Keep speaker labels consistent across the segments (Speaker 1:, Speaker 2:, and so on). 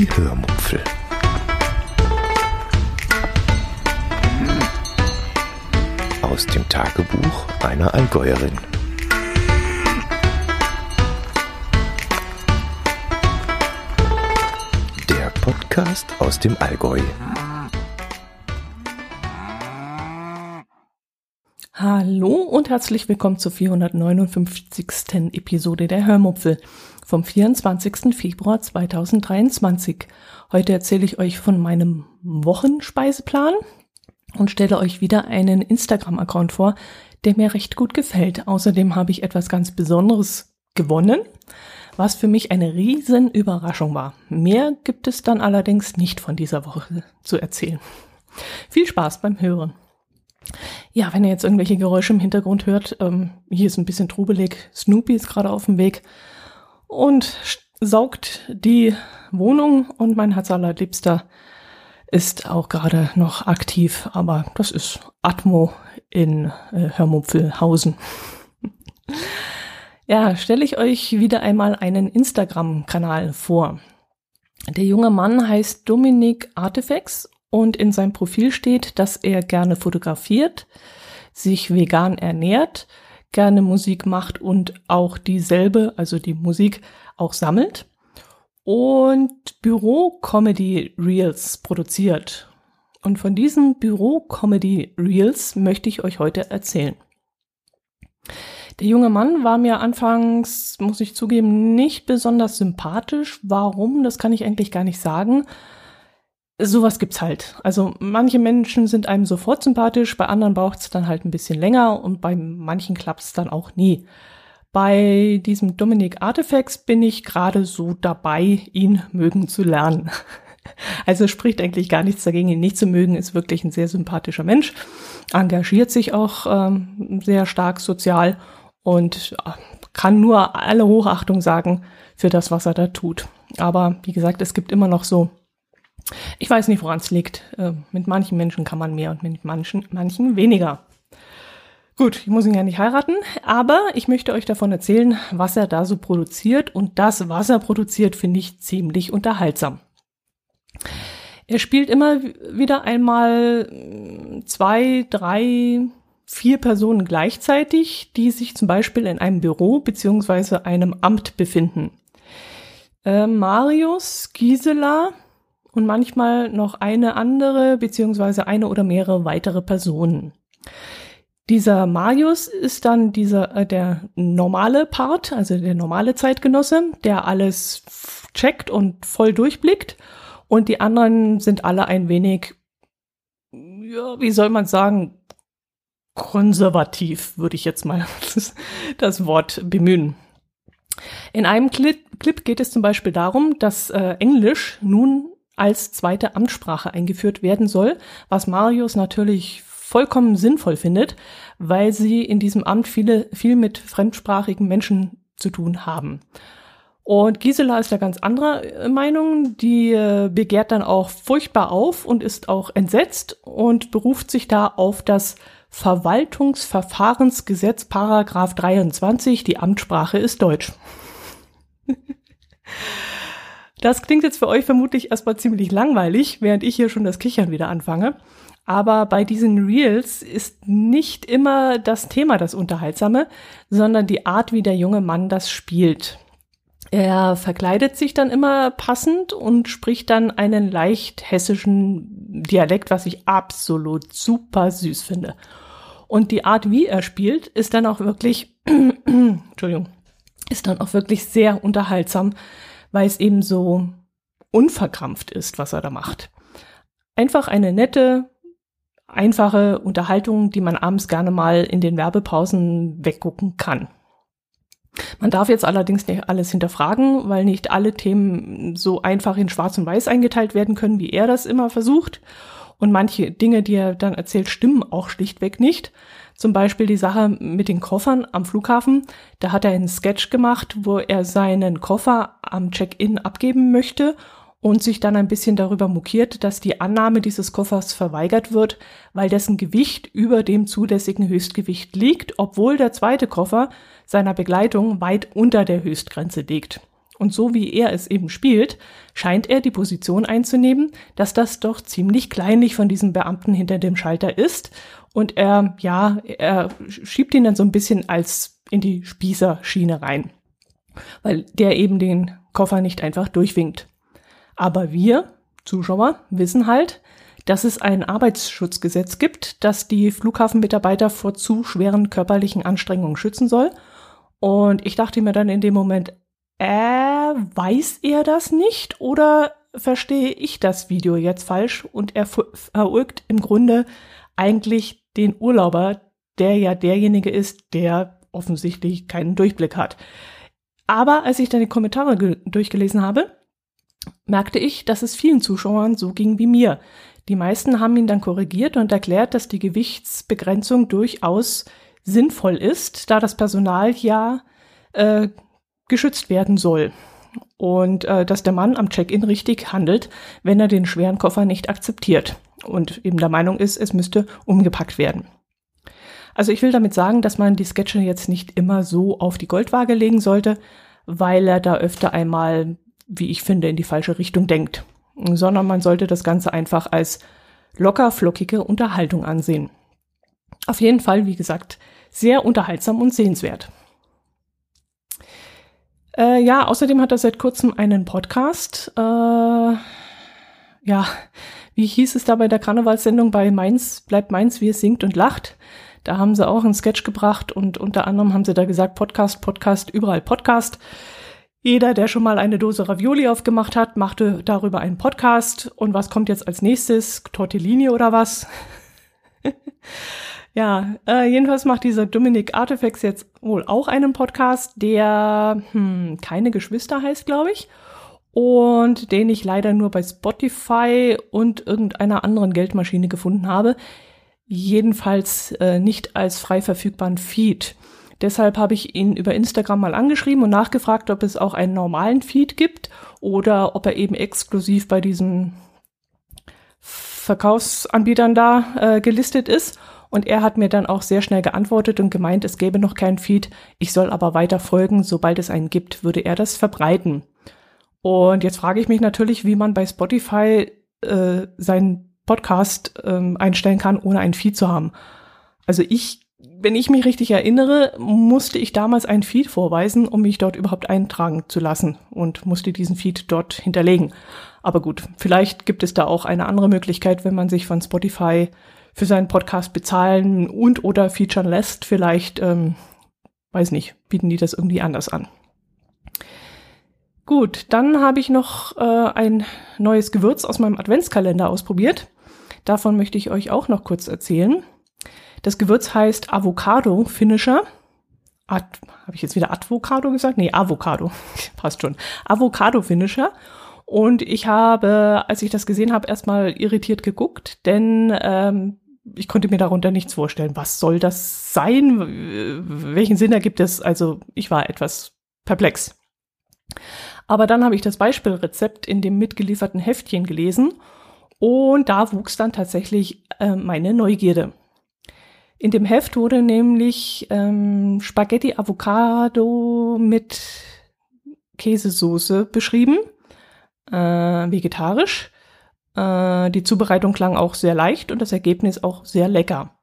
Speaker 1: Die Hörmupfel. Aus dem Tagebuch einer Allgäuerin. Der Podcast aus dem Allgäu.
Speaker 2: Hallo und herzlich willkommen zur 459. Episode der Hörmupfel vom 24. Februar 2023. Heute erzähle ich euch von meinem Wochenspeiseplan und stelle euch wieder einen Instagram-Account vor, der mir recht gut gefällt. Außerdem habe ich etwas ganz Besonderes gewonnen, was für mich eine riesen Überraschung war. Mehr gibt es dann allerdings nicht von dieser Woche zu erzählen. Viel Spaß beim Hören. Ja, wenn ihr jetzt irgendwelche Geräusche im Hintergrund hört, ähm, hier ist ein bisschen trubelig. Snoopy ist gerade auf dem Weg und saugt die Wohnung und mein Herz allerliebster ist auch gerade noch aktiv, aber das ist Atmo in äh, Hörmupfelhausen. ja, stelle ich euch wieder einmal einen Instagram-Kanal vor. Der junge Mann heißt Dominik Artifex und in seinem Profil steht, dass er gerne fotografiert, sich vegan ernährt, gerne Musik macht und auch dieselbe, also die Musik, auch sammelt und Büro-Comedy-Reels produziert. Und von diesen Büro-Comedy-Reels möchte ich euch heute erzählen. Der junge Mann war mir anfangs, muss ich zugeben, nicht besonders sympathisch. Warum? Das kann ich eigentlich gar nicht sagen sowas gibt's halt. Also manche Menschen sind einem sofort sympathisch, bei anderen braucht's dann halt ein bisschen länger und bei manchen klappt's dann auch nie. Bei diesem Dominik Artifacts bin ich gerade so dabei, ihn mögen zu lernen. Also spricht eigentlich gar nichts dagegen, ihn nicht zu mögen, ist wirklich ein sehr sympathischer Mensch, engagiert sich auch ähm, sehr stark sozial und äh, kann nur alle Hochachtung sagen für das, was er da tut. Aber wie gesagt, es gibt immer noch so ich weiß nicht, woran es liegt. Äh, mit manchen Menschen kann man mehr und mit manchen, manchen weniger. Gut, ich muss ihn ja nicht heiraten, aber ich möchte euch davon erzählen, was er da so produziert. Und das, was er produziert, finde ich ziemlich unterhaltsam. Er spielt immer wieder einmal äh, zwei, drei, vier Personen gleichzeitig, die sich zum Beispiel in einem Büro beziehungsweise einem Amt befinden. Äh, Marius, Gisela, und manchmal noch eine andere beziehungsweise eine oder mehrere weitere Personen. Dieser Marius ist dann dieser äh, der normale Part, also der normale Zeitgenosse, der alles checkt und voll durchblickt und die anderen sind alle ein wenig ja, wie soll man sagen, konservativ, würde ich jetzt mal das Wort bemühen. In einem Clip, Clip geht es zum Beispiel darum, dass äh, Englisch nun als zweite Amtssprache eingeführt werden soll, was Marius natürlich vollkommen sinnvoll findet, weil sie in diesem Amt viele, viel mit fremdsprachigen Menschen zu tun haben. Und Gisela ist da ganz anderer äh, Meinung. Die äh, begehrt dann auch furchtbar auf und ist auch entsetzt und beruft sich da auf das Verwaltungsverfahrensgesetz Paragraph 23. Die Amtssprache ist Deutsch. Das klingt jetzt für euch vermutlich erstmal ziemlich langweilig, während ich hier schon das Kichern wieder anfange. Aber bei diesen Reels ist nicht immer das Thema das Unterhaltsame, sondern die Art, wie der junge Mann das spielt. Er verkleidet sich dann immer passend und spricht dann einen leicht hessischen Dialekt, was ich absolut super süß finde. Und die Art, wie er spielt, ist dann auch wirklich, Entschuldigung, ist dann auch wirklich sehr unterhaltsam weil es eben so unverkrampft ist, was er da macht. Einfach eine nette, einfache Unterhaltung, die man abends gerne mal in den Werbepausen weggucken kann. Man darf jetzt allerdings nicht alles hinterfragen, weil nicht alle Themen so einfach in Schwarz und Weiß eingeteilt werden können, wie er das immer versucht. Und manche Dinge, die er dann erzählt, stimmen auch schlichtweg nicht. Zum Beispiel die Sache mit den Koffern am Flughafen. Da hat er einen Sketch gemacht, wo er seinen Koffer am Check-in abgeben möchte und sich dann ein bisschen darüber mokiert, dass die Annahme dieses Koffers verweigert wird, weil dessen Gewicht über dem zulässigen Höchstgewicht liegt, obwohl der zweite Koffer seiner Begleitung weit unter der Höchstgrenze liegt. Und so wie er es eben spielt, scheint er die Position einzunehmen, dass das doch ziemlich kleinlich von diesem Beamten hinter dem Schalter ist. Und er, ja, er schiebt ihn dann so ein bisschen als in die Spießerschiene rein. Weil der eben den Koffer nicht einfach durchwinkt. Aber wir, Zuschauer, wissen halt, dass es ein Arbeitsschutzgesetz gibt, das die Flughafenmitarbeiter vor zu schweren körperlichen Anstrengungen schützen soll. Und ich dachte mir dann in dem Moment, äh, weiß er das nicht oder verstehe ich das Video jetzt falsch und er verurgt im Grunde eigentlich den Urlauber, der ja derjenige ist, der offensichtlich keinen Durchblick hat. Aber als ich dann die Kommentare durchgelesen habe, merkte ich, dass es vielen Zuschauern so ging wie mir. Die meisten haben ihn dann korrigiert und erklärt, dass die Gewichtsbegrenzung durchaus sinnvoll ist, da das Personal ja äh, geschützt werden soll. Und äh, dass der Mann am Check-in richtig handelt, wenn er den schweren Koffer nicht akzeptiert und eben der Meinung ist, es müsste umgepackt werden. Also ich will damit sagen, dass man die Sketche jetzt nicht immer so auf die Goldwaage legen sollte, weil er da öfter einmal, wie ich finde, in die falsche Richtung denkt, sondern man sollte das Ganze einfach als locker flockige Unterhaltung ansehen. Auf jeden Fall, wie gesagt, sehr unterhaltsam und sehenswert. Äh, ja, außerdem hat er seit kurzem einen Podcast. Äh, ja, wie hieß es da bei der Karnevalssendung bei Mainz, bleibt Mainz, wie es singt und lacht. Da haben sie auch einen Sketch gebracht und unter anderem haben sie da gesagt, Podcast, Podcast, überall Podcast. Jeder, der schon mal eine Dose Ravioli aufgemacht hat, machte darüber einen Podcast. Und was kommt jetzt als nächstes? Tortellini oder was? Ja, äh, jedenfalls macht dieser Dominic Artifacts jetzt wohl auch einen Podcast, der hm, keine Geschwister heißt, glaube ich. Und den ich leider nur bei Spotify und irgendeiner anderen Geldmaschine gefunden habe. Jedenfalls äh, nicht als frei verfügbaren Feed. Deshalb habe ich ihn über Instagram mal angeschrieben und nachgefragt, ob es auch einen normalen Feed gibt oder ob er eben exklusiv bei diesen Verkaufsanbietern da äh, gelistet ist. Und er hat mir dann auch sehr schnell geantwortet und gemeint, es gäbe noch keinen Feed, ich soll aber weiter folgen, sobald es einen gibt, würde er das verbreiten. Und jetzt frage ich mich natürlich, wie man bei Spotify äh, seinen Podcast ähm, einstellen kann, ohne einen Feed zu haben. Also ich, wenn ich mich richtig erinnere, musste ich damals einen Feed vorweisen, um mich dort überhaupt eintragen zu lassen und musste diesen Feed dort hinterlegen. Aber gut, vielleicht gibt es da auch eine andere Möglichkeit, wenn man sich von Spotify für seinen Podcast bezahlen und oder featuren lässt. Vielleicht, ähm, weiß nicht, bieten die das irgendwie anders an. Gut, dann habe ich noch äh, ein neues Gewürz aus meinem Adventskalender ausprobiert. Davon möchte ich euch auch noch kurz erzählen. Das Gewürz heißt Avocado Finisher. Habe ich jetzt wieder Avocado gesagt? Nee, Avocado. Passt schon. Avocado Finisher. Und ich habe, als ich das gesehen habe, erstmal irritiert geguckt, denn ähm, ich konnte mir darunter nichts vorstellen. Was soll das sein? Welchen Sinn ergibt es? Also ich war etwas perplex. Aber dann habe ich das Beispielrezept in dem mitgelieferten Heftchen gelesen und da wuchs dann tatsächlich äh, meine Neugierde. In dem Heft wurde nämlich ähm, Spaghetti Avocado mit Käsesoße beschrieben äh, vegetarisch. Äh, die Zubereitung klang auch sehr leicht und das Ergebnis auch sehr lecker.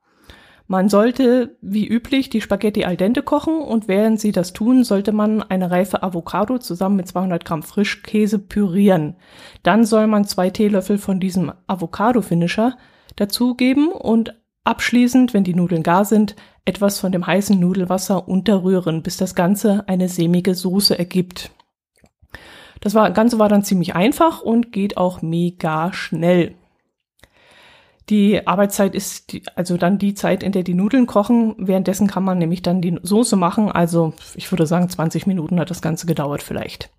Speaker 2: Man sollte, wie üblich, die Spaghetti al dente kochen und während Sie das tun, sollte man eine reife Avocado zusammen mit 200 Gramm Frischkäse pürieren. Dann soll man zwei Teelöffel von diesem Avocado-Finisher dazugeben und abschließend, wenn die Nudeln gar sind, etwas von dem heißen Nudelwasser unterrühren, bis das Ganze eine sämige Soße ergibt. Das war, Ganze war dann ziemlich einfach und geht auch mega schnell. Die Arbeitszeit ist die, also dann die Zeit, in der die Nudeln kochen. Währenddessen kann man nämlich dann die Soße machen. Also ich würde sagen, 20 Minuten hat das Ganze gedauert vielleicht.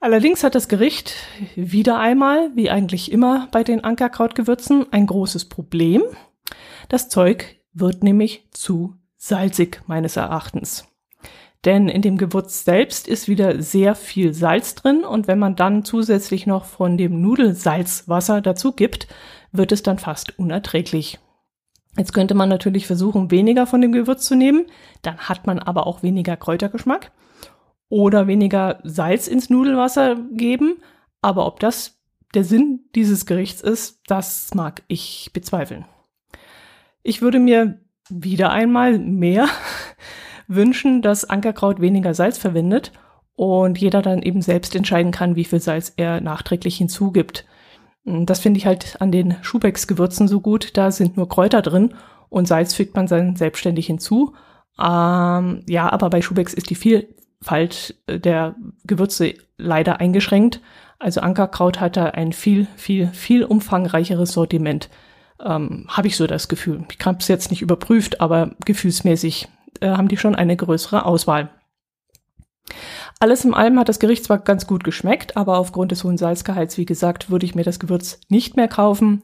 Speaker 2: Allerdings hat das Gericht wieder einmal, wie eigentlich immer bei den Ankerkrautgewürzen, ein großes Problem. Das Zeug wird nämlich zu salzig meines Erachtens. Denn in dem Gewürz selbst ist wieder sehr viel Salz drin und wenn man dann zusätzlich noch von dem Nudelsalzwasser dazu gibt, wird es dann fast unerträglich. Jetzt könnte man natürlich versuchen, weniger von dem Gewürz zu nehmen, dann hat man aber auch weniger Kräutergeschmack. oder weniger Salz ins Nudelwasser geben. Aber ob das der Sinn dieses Gerichts ist, das mag ich bezweifeln. Ich würde mir wieder einmal mehr wünschen, dass Ankerkraut weniger Salz verwendet und jeder dann eben selbst entscheiden kann, wie viel Salz er nachträglich hinzugibt. Das finde ich halt an den Schubecks-Gewürzen so gut. Da sind nur Kräuter drin und Salz fügt man dann selbstständig hinzu. Ähm, ja, aber bei Schubecks ist die Vielfalt der Gewürze leider eingeschränkt. Also Ankerkraut hat da ein viel, viel, viel umfangreicheres Sortiment. Ähm, Habe ich so das Gefühl. Ich habe es jetzt nicht überprüft, aber gefühlsmäßig äh, haben die schon eine größere Auswahl. Alles im allem hat das Gericht zwar ganz gut geschmeckt, aber aufgrund des hohen Salzgehalts, wie gesagt, würde ich mir das Gewürz nicht mehr kaufen.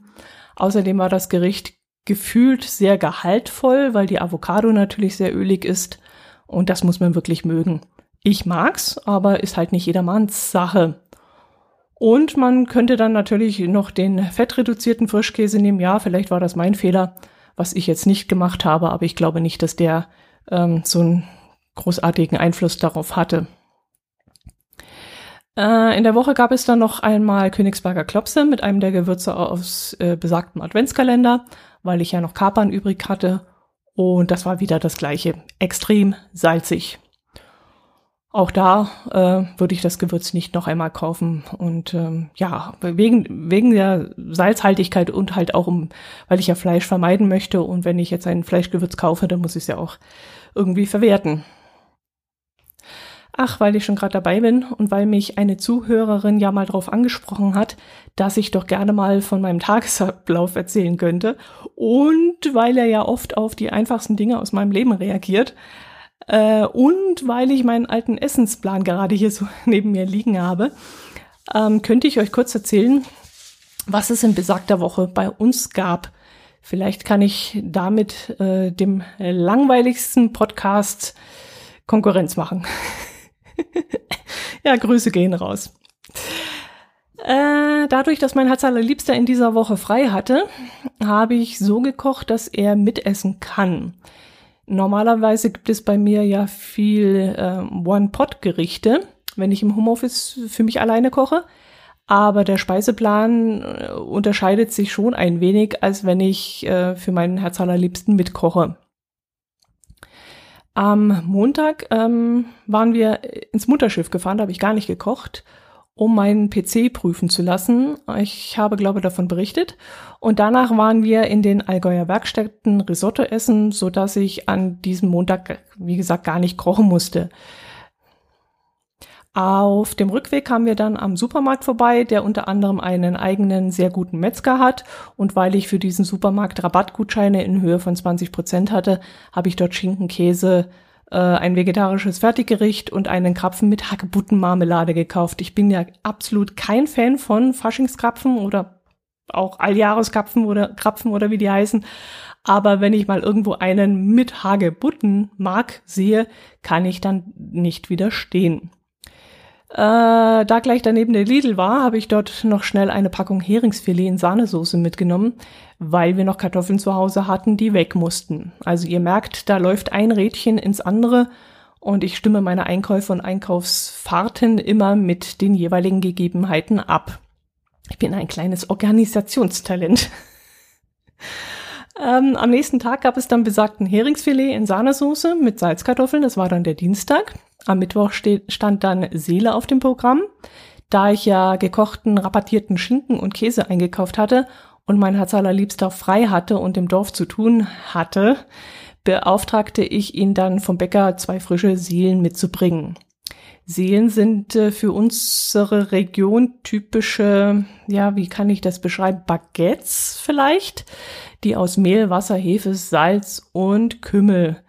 Speaker 2: Außerdem war das Gericht gefühlt sehr gehaltvoll, weil die Avocado natürlich sehr ölig ist und das muss man wirklich mögen. Ich mag's, aber ist halt nicht jedermanns Sache. Und man könnte dann natürlich noch den fettreduzierten Frischkäse nehmen. Ja, vielleicht war das mein Fehler, was ich jetzt nicht gemacht habe, aber ich glaube nicht, dass der ähm, so einen großartigen Einfluss darauf hatte. Äh, in der Woche gab es dann noch einmal Königsberger Klopse mit einem der Gewürze aus äh, besagtem Adventskalender, weil ich ja noch Kapern übrig hatte. Und das war wieder das gleiche. Extrem salzig. Auch da äh, würde ich das Gewürz nicht noch einmal kaufen. Und ähm, ja, wegen, wegen der Salzhaltigkeit und halt auch um, weil ich ja Fleisch vermeiden möchte. Und wenn ich jetzt ein Fleischgewürz kaufe, dann muss ich es ja auch irgendwie verwerten. Ach, weil ich schon gerade dabei bin und weil mich eine Zuhörerin ja mal darauf angesprochen hat, dass ich doch gerne mal von meinem Tagesablauf erzählen könnte. Und weil er ja oft auf die einfachsten Dinge aus meinem Leben reagiert, äh, und weil ich meinen alten Essensplan gerade hier so neben mir liegen habe, ähm, könnte ich euch kurz erzählen, was es in besagter Woche bei uns gab. Vielleicht kann ich damit äh, dem langweiligsten Podcast Konkurrenz machen. ja, Grüße gehen raus. Äh, dadurch, dass mein Herz allerliebster in dieser Woche frei hatte, habe ich so gekocht, dass er mitessen kann. Normalerweise gibt es bei mir ja viel äh, One-Pot-Gerichte, wenn ich im Homeoffice für mich alleine koche. Aber der Speiseplan äh, unterscheidet sich schon ein wenig, als wenn ich äh, für meinen Herz allerliebsten mitkoche. Am Montag ähm, waren wir ins Mutterschiff gefahren, da habe ich gar nicht gekocht um meinen PC prüfen zu lassen. Ich habe, glaube davon berichtet. Und danach waren wir in den Allgäuer Werkstätten Risotto essen, so dass ich an diesem Montag, wie gesagt, gar nicht kochen musste. Auf dem Rückweg kamen wir dann am Supermarkt vorbei, der unter anderem einen eigenen sehr guten Metzger hat. Und weil ich für diesen Supermarkt Rabattgutscheine in Höhe von 20 Prozent hatte, habe ich dort Schinken, Käse, äh, ein vegetarisches Fertiggericht und einen Krapfen mit Hagebuttenmarmelade gekauft. Ich bin ja absolut kein Fan von Faschingskrapfen oder auch Alljahreskrapfen oder Krapfen oder wie die heißen. Aber wenn ich mal irgendwo einen mit Hagebutten mag, sehe, kann ich dann nicht widerstehen. Äh, da gleich daneben der Lidl war, habe ich dort noch schnell eine Packung Heringsfilet in Sahnesoße mitgenommen, weil wir noch Kartoffeln zu Hause hatten, die weg mussten. Also ihr merkt, da läuft ein Rädchen ins andere und ich stimme meine Einkäufe und Einkaufsfahrten immer mit den jeweiligen Gegebenheiten ab. Ich bin ein kleines Organisationstalent. ähm, am nächsten Tag gab es dann besagten Heringsfilet in Sahnesoße mit Salzkartoffeln. Das war dann der Dienstag. Am Mittwoch steht, stand dann Seele auf dem Programm. Da ich ja gekochten, rabattierten Schinken und Käse eingekauft hatte und mein Herz allerliebster frei hatte und im Dorf zu tun hatte, beauftragte ich ihn dann vom Bäcker zwei frische Seelen mitzubringen. Seelen sind äh, für unsere Region typische, ja, wie kann ich das beschreiben, Baguettes vielleicht, die aus Mehl, Wasser, Hefe, Salz und Kümmel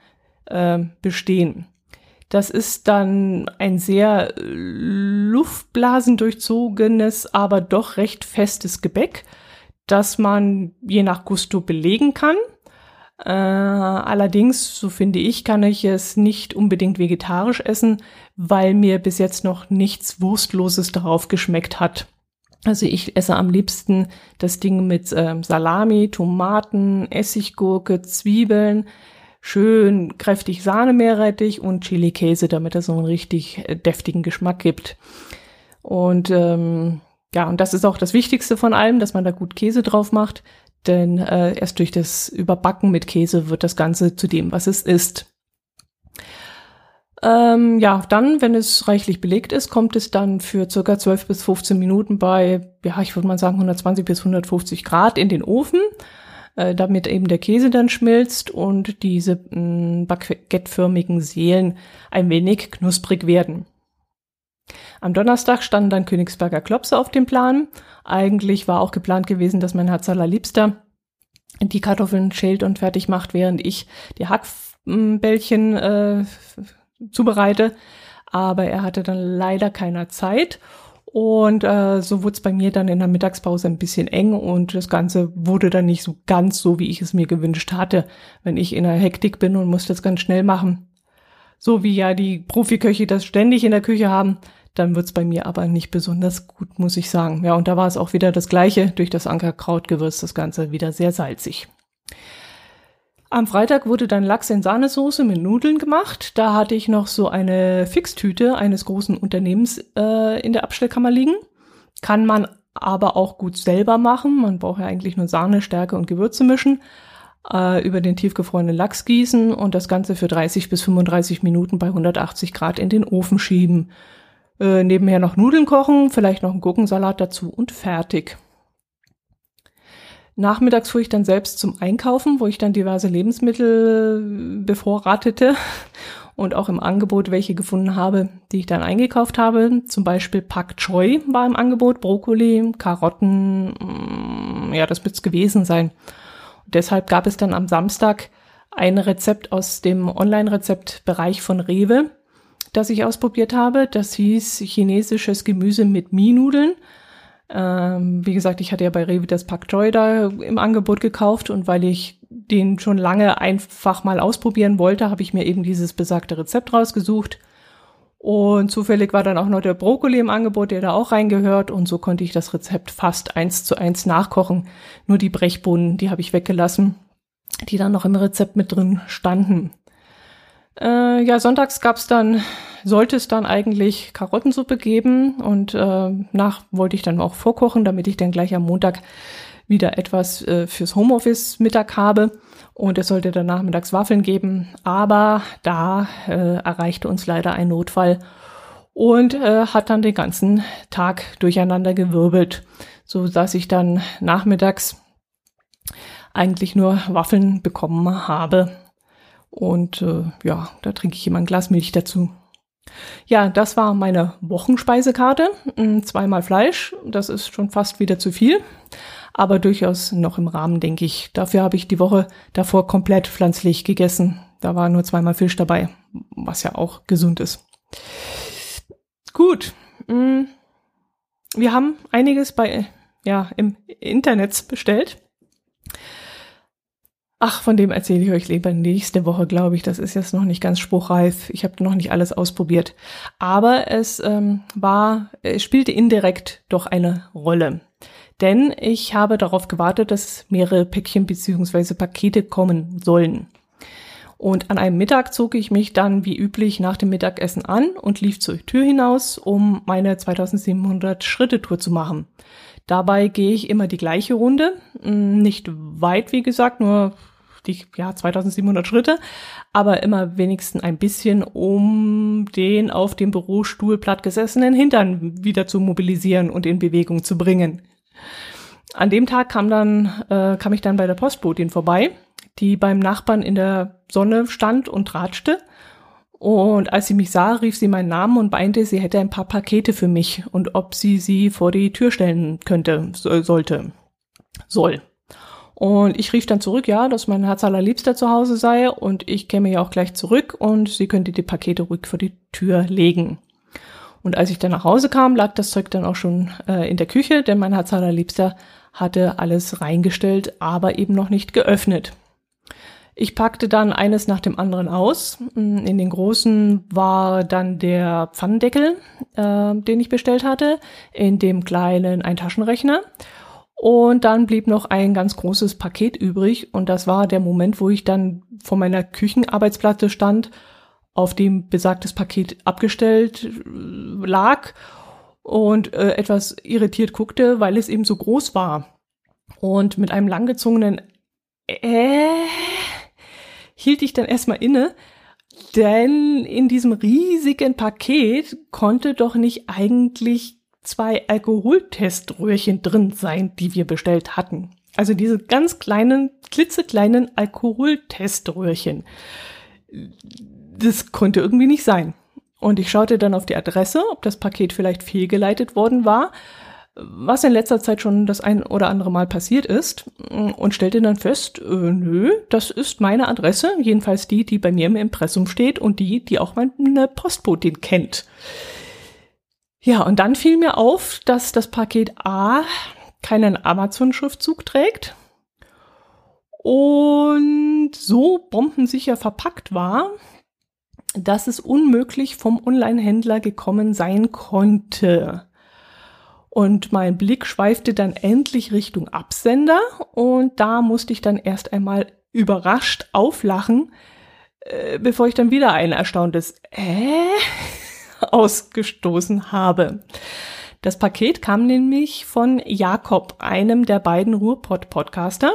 Speaker 2: äh, bestehen. Das ist dann ein sehr luftblasendurchzogenes, aber doch recht festes Gebäck, das man je nach Gusto belegen kann. Äh, allerdings, so finde ich, kann ich es nicht unbedingt vegetarisch essen, weil mir bis jetzt noch nichts Wurstloses darauf geschmeckt hat. Also ich esse am liebsten das Ding mit äh, Salami, Tomaten, Essiggurke, Zwiebeln, schön kräftig Sahne-Meerrettich und Chili-Käse, damit er so einen richtig äh, deftigen Geschmack gibt. Und ähm, ja, und das ist auch das Wichtigste von allem, dass man da gut Käse drauf macht, denn äh, erst durch das Überbacken mit Käse wird das Ganze zu dem, was es ist. Ähm, ja, dann, wenn es reichlich belegt ist, kommt es dann für circa 12 bis 15 Minuten bei, ja, ich würde mal sagen 120 bis 150 Grad in den Ofen, äh, damit eben der Käse dann schmilzt und diese mh, baguetteförmigen Seelen ein wenig knusprig werden. Am Donnerstag standen dann Königsberger Klopse auf dem Plan. Eigentlich war auch geplant gewesen, dass mein Herz allerliebster die Kartoffeln schält und fertig macht, während ich die Hackbällchen äh, zubereite. Aber er hatte dann leider keiner Zeit. Und äh, so wurde es bei mir dann in der Mittagspause ein bisschen eng und das Ganze wurde dann nicht so ganz so, wie ich es mir gewünscht hatte, wenn ich in der Hektik bin und muss das ganz schnell machen. So wie ja die Profiköche das ständig in der Küche haben, dann wird's bei mir aber nicht besonders gut, muss ich sagen. Ja, und da war es auch wieder das gleiche, durch das Ankerkrautgewürz das Ganze wieder sehr salzig. Am Freitag wurde dann Lachs in Sahnesoße mit Nudeln gemacht. Da hatte ich noch so eine Fixtüte eines großen Unternehmens äh, in der Abstellkammer liegen. Kann man aber auch gut selber machen. Man braucht ja eigentlich nur Sahne, Stärke und Gewürze mischen. Äh, über den tiefgefrorenen Lachs gießen und das Ganze für 30 bis 35 Minuten bei 180 Grad in den Ofen schieben. Äh, nebenher noch Nudeln kochen, vielleicht noch einen Gurkensalat dazu und fertig. Nachmittags fuhr ich dann selbst zum Einkaufen, wo ich dann diverse Lebensmittel bevorratete und auch im Angebot welche gefunden habe, die ich dann eingekauft habe. Zum Beispiel Pak Choi war im Angebot, Brokkoli, Karotten, mm, ja, das wird's gewesen sein. Deshalb gab es dann am Samstag ein Rezept aus dem Online-Rezeptbereich von Rewe, das ich ausprobiert habe. Das hieß chinesisches Gemüse mit Mienudeln. Ähm, wie gesagt, ich hatte ja bei Rewe das Pak Choi da im Angebot gekauft und weil ich den schon lange einfach mal ausprobieren wollte, habe ich mir eben dieses besagte Rezept rausgesucht. Und zufällig war dann auch noch der Brokkoli im Angebot, der da auch reingehört. Und so konnte ich das Rezept fast eins zu eins nachkochen. Nur die Brechbohnen, die habe ich weggelassen, die dann noch im Rezept mit drin standen. Äh, ja, sonntags gab's dann sollte es dann eigentlich Karottensuppe geben und äh, nach wollte ich dann auch vorkochen, damit ich dann gleich am Montag wieder etwas äh, fürs Homeoffice Mittag habe und es sollte dann nachmittags Waffeln geben, aber da äh, erreichte uns leider ein Notfall und äh, hat dann den ganzen Tag durcheinander gewirbelt, so dass ich dann nachmittags eigentlich nur Waffeln bekommen habe. Und äh, ja, da trinke ich immer ein Glas Milch dazu. Ja, das war meine Wochenspeisekarte. Mm, zweimal Fleisch, das ist schon fast wieder zu viel, aber durchaus noch im Rahmen, denke ich. Dafür habe ich die Woche davor komplett pflanzlich gegessen. Da war nur zweimal Fisch dabei, was ja auch gesund ist. Gut. Mm, wir haben einiges bei, ja, im Internet bestellt. Ach, von dem erzähle ich euch lieber nächste Woche, glaube ich. Das ist jetzt noch nicht ganz spruchreif. Ich habe noch nicht alles ausprobiert. Aber es ähm, war, es spielte indirekt doch eine Rolle. Denn ich habe darauf gewartet, dass mehrere Päckchen beziehungsweise Pakete kommen sollen. Und an einem Mittag zog ich mich dann wie üblich nach dem Mittagessen an und lief zur Tür hinaus, um meine 2700 Schritte Tour zu machen. Dabei gehe ich immer die gleiche Runde, hm, nicht weit, wie gesagt, nur die ja 2700 Schritte, aber immer wenigstens ein bisschen, um den auf dem Bürostuhl plattgesessenen Hintern wieder zu mobilisieren und in Bewegung zu bringen. An dem Tag kam dann äh, kam ich dann bei der Postbotin vorbei, die beim Nachbarn in der Sonne stand und ratschte und als sie mich sah, rief sie meinen Namen und meinte, sie hätte ein paar Pakete für mich und ob sie sie vor die Tür stellen könnte, so, sollte, soll. Und ich rief dann zurück, ja, dass mein Herz allerliebster zu Hause sei und ich käme ja auch gleich zurück und sie könnte die Pakete ruhig vor die Tür legen. Und als ich dann nach Hause kam, lag das Zeug dann auch schon äh, in der Küche, denn mein Herz allerliebster hatte alles reingestellt, aber eben noch nicht geöffnet. Ich packte dann eines nach dem anderen aus. In den großen war dann der Pfannendeckel, äh, den ich bestellt hatte, in dem kleinen ein Taschenrechner Und dann blieb noch ein ganz großes Paket übrig und das war der Moment, wo ich dann vor meiner Küchenarbeitsplatte stand, auf dem besagtes Paket abgestellt äh, lag und äh, etwas irritiert guckte, weil es eben so groß war. Und mit einem langgezogenen äh, hielt ich dann erstmal inne, denn in diesem riesigen Paket konnte doch nicht eigentlich zwei Alkoholteströhrchen drin sein, die wir bestellt hatten. Also diese ganz kleinen, klitzekleinen Alkoholteströhrchen. Das konnte irgendwie nicht sein. Und ich schaute dann auf die Adresse, ob das Paket vielleicht fehlgeleitet worden war, was in letzter Zeit schon das ein oder andere Mal passiert ist, und stellte dann fest, äh, nö, das ist meine Adresse, jedenfalls die, die bei mir im Impressum steht und die, die auch meine Postbotin kennt. Ja, und dann fiel mir auf, dass das Paket A keinen Amazon-Schriftzug trägt und so bombensicher verpackt war, dass es unmöglich vom Online-Händler gekommen sein konnte. Und mein Blick schweifte dann endlich Richtung Absender und da musste ich dann erst einmal überrascht auflachen, äh, bevor ich dann wieder ein erstauntes äh ausgestoßen habe. Das Paket kam nämlich von Jakob, einem der beiden Ruhrpott-Podcaster.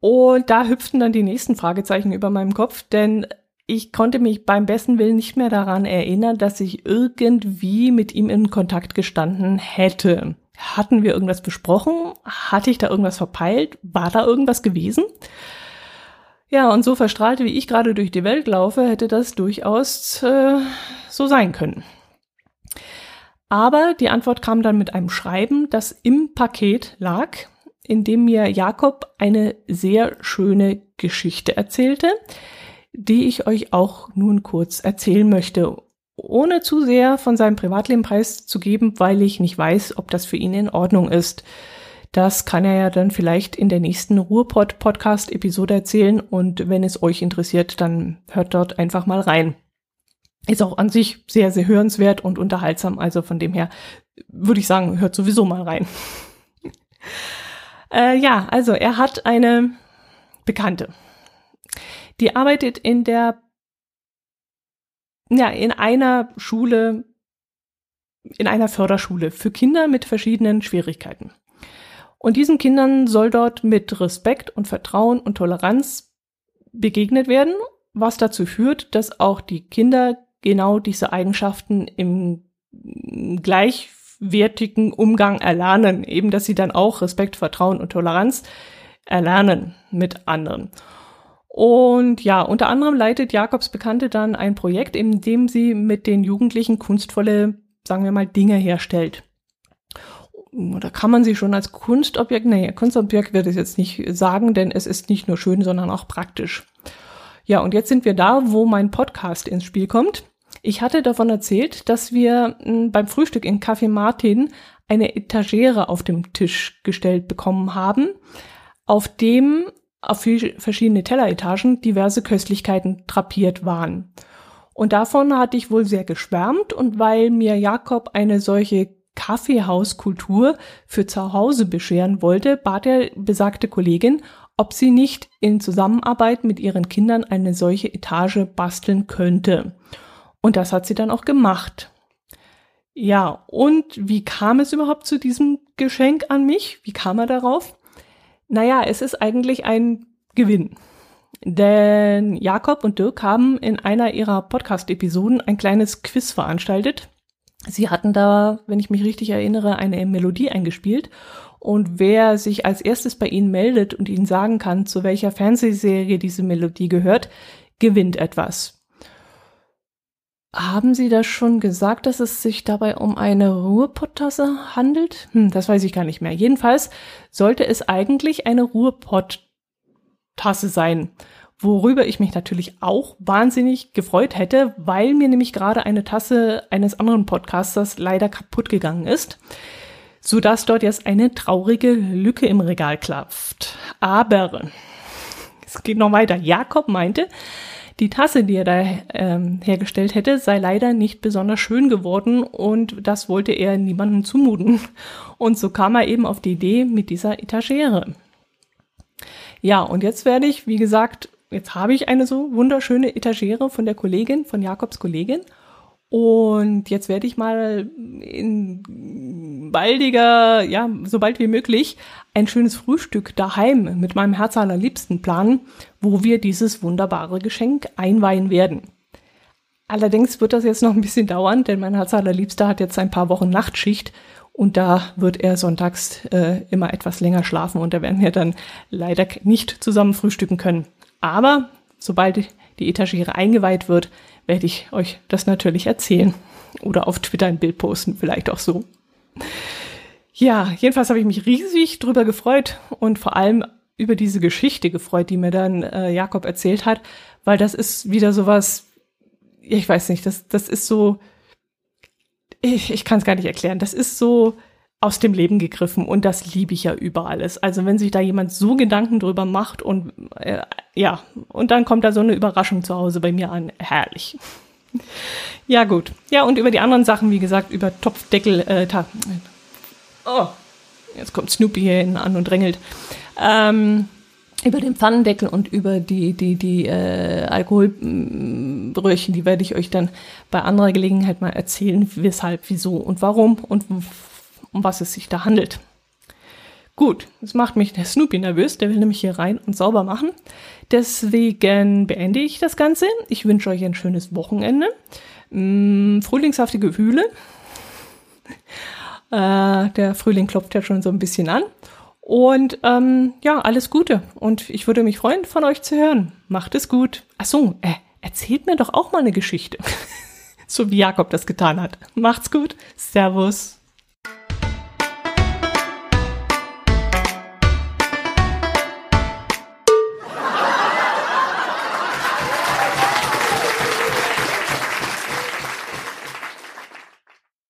Speaker 2: Und da hüpften dann die nächsten Fragezeichen über meinem Kopf, denn ich konnte mich beim besten Willen nicht mehr daran erinnern, dass ich irgendwie mit ihm in Kontakt gestanden hätte. Hatten wir irgendwas besprochen? Hatte ich da irgendwas verpeilt? War da irgendwas gewesen? Ja, und so verstrahlt, wie ich gerade durch die Welt laufe, hätte das durchaus äh, so sein können. Aber die Antwort kam dann mit einem Schreiben, das im Paket lag, in dem mir Jakob eine sehr schöne Geschichte erzählte, die ich euch auch nun kurz erzählen möchte, ohne zu sehr von seinem Privatleben preiszugeben, weil ich nicht weiß, ob das für ihn in Ordnung ist. Das kann er ja dann vielleicht in der nächsten Ruhrpod-Podcast-Episode erzählen und wenn es euch interessiert, dann hört dort einfach mal rein. Ist auch an sich sehr, sehr hörenswert und unterhaltsam, also von dem her würde ich sagen, hört sowieso mal rein. äh, ja, also er hat eine Bekannte, die arbeitet in der, ja, in einer Schule, in einer Förderschule für Kinder mit verschiedenen Schwierigkeiten. Und diesen Kindern soll dort mit Respekt und Vertrauen und Toleranz begegnet werden, was dazu führt, dass auch die Kinder genau diese Eigenschaften im gleichwertigen Umgang erlernen, eben dass sie dann auch Respekt, Vertrauen und Toleranz erlernen mit anderen. Und ja, unter anderem leitet Jakobs Bekannte dann ein Projekt, in dem sie mit den Jugendlichen kunstvolle, sagen wir mal, Dinge herstellt oder kann man sie schon als Kunstobjekt, nee, Kunstobjekt wird es jetzt nicht sagen, denn es ist nicht nur schön, sondern auch praktisch. Ja, und jetzt sind wir da, wo mein Podcast ins Spiel kommt. Ich hatte davon erzählt, dass wir hm, beim Frühstück in Café Martin eine Etagere auf dem Tisch gestellt bekommen haben, auf dem auf verschiedene Telleretagen diverse Köstlichkeiten drapiert waren. Und davon hatte ich wohl sehr geschwärmt und weil mir Jakob eine solche Kaffeehauskultur für zu Hause bescheren wollte, bat er besagte Kollegin, ob sie nicht in Zusammenarbeit mit ihren Kindern eine solche Etage basteln könnte. Und das hat sie dann auch gemacht. Ja, und wie kam es überhaupt zu diesem Geschenk an mich? Wie kam er darauf? Naja, es ist eigentlich ein Gewinn. Denn Jakob und Dirk haben in einer ihrer Podcast-Episoden ein kleines Quiz veranstaltet, Sie hatten da, wenn ich mich richtig erinnere, eine Melodie eingespielt. Und wer sich als erstes bei Ihnen meldet und Ihnen sagen kann, zu welcher Fernsehserie diese Melodie gehört, gewinnt etwas. Haben Sie das schon gesagt, dass es sich dabei um eine Ruhrpott-Tasse handelt? Hm, das weiß ich gar nicht mehr. Jedenfalls sollte es eigentlich eine Ruhrpott-Tasse sein worüber ich mich natürlich auch wahnsinnig gefreut hätte, weil mir nämlich gerade eine Tasse eines anderen Podcasters leider kaputt gegangen ist, so dass dort jetzt eine traurige Lücke im Regal klafft. Aber es geht noch weiter. Jakob meinte, Die Tasse, die er da ähm, hergestellt hätte, sei leider nicht besonders schön geworden und das wollte er niemandem zumuten. Und so kam er eben auf die Idee mit dieser Etagere. Ja, und jetzt werde ich, wie gesagt, jetzt habe ich eine so wunderschöne Etagere von der Kollegin, von Jakobs Kollegin. Und jetzt werde ich mal in baldiger, ja, sobald wie möglich, ein schönes Frühstück daheim mit meinem Herz allerliebsten planen, wo wir dieses wunderbare Geschenk einweihen werden. Allerdings wird das jetzt noch ein bisschen dauern, denn mein Herz allerliebster hat jetzt ein paar Wochen Nachtschicht und da wird er sonntags äh, immer etwas länger schlafen und da werden wir dann leider nicht zusammen frühstücken können. Aber sobald die Etagere eingeweiht wird, werde ich euch das natürlich erzählen. Oder auf Twitter ein Bild posten, vielleicht auch so. Ja, jedenfalls habe ich mich riesig drüber gefreut und vor allem über diese Geschichte gefreut, die mir dann äh, Jakob erzählt hat, weil das ist wieder sowas, ich weiß nicht, das, das ist so, ich, ich kann es gar nicht erklären, das ist so aus dem Leben gegriffen und das liebe ich ja über alles. Also wenn sich da jemand so Gedanken drüber macht und äh, ja, und dann kommt da so eine Überraschung zu Hause bei mir an, herrlich. Ja gut, ja und über die anderen Sachen, wie gesagt, über Topfdeckel, äh, oh, jetzt kommt Snoopy hier hin an und drängelt. Ähm, über den Pfannendeckel und über die, die, die äh, Alkoholbröchen, die werde ich euch dann bei anderer Gelegenheit mal erzählen, weshalb, wieso und warum und um was es sich da handelt. Gut, das macht mich der Snoopy nervös, der will nämlich hier rein und sauber machen. Deswegen beende ich das Ganze. Ich wünsche euch ein schönes Wochenende. Mm, frühlingshafte Gefühle. Äh, der Frühling klopft ja schon so ein bisschen an. Und ähm, ja, alles Gute. Und ich würde mich freuen, von euch zu hören. Macht es gut. Ach so, äh, erzählt mir doch auch mal eine Geschichte. so wie Jakob das getan hat. Macht's gut. Servus.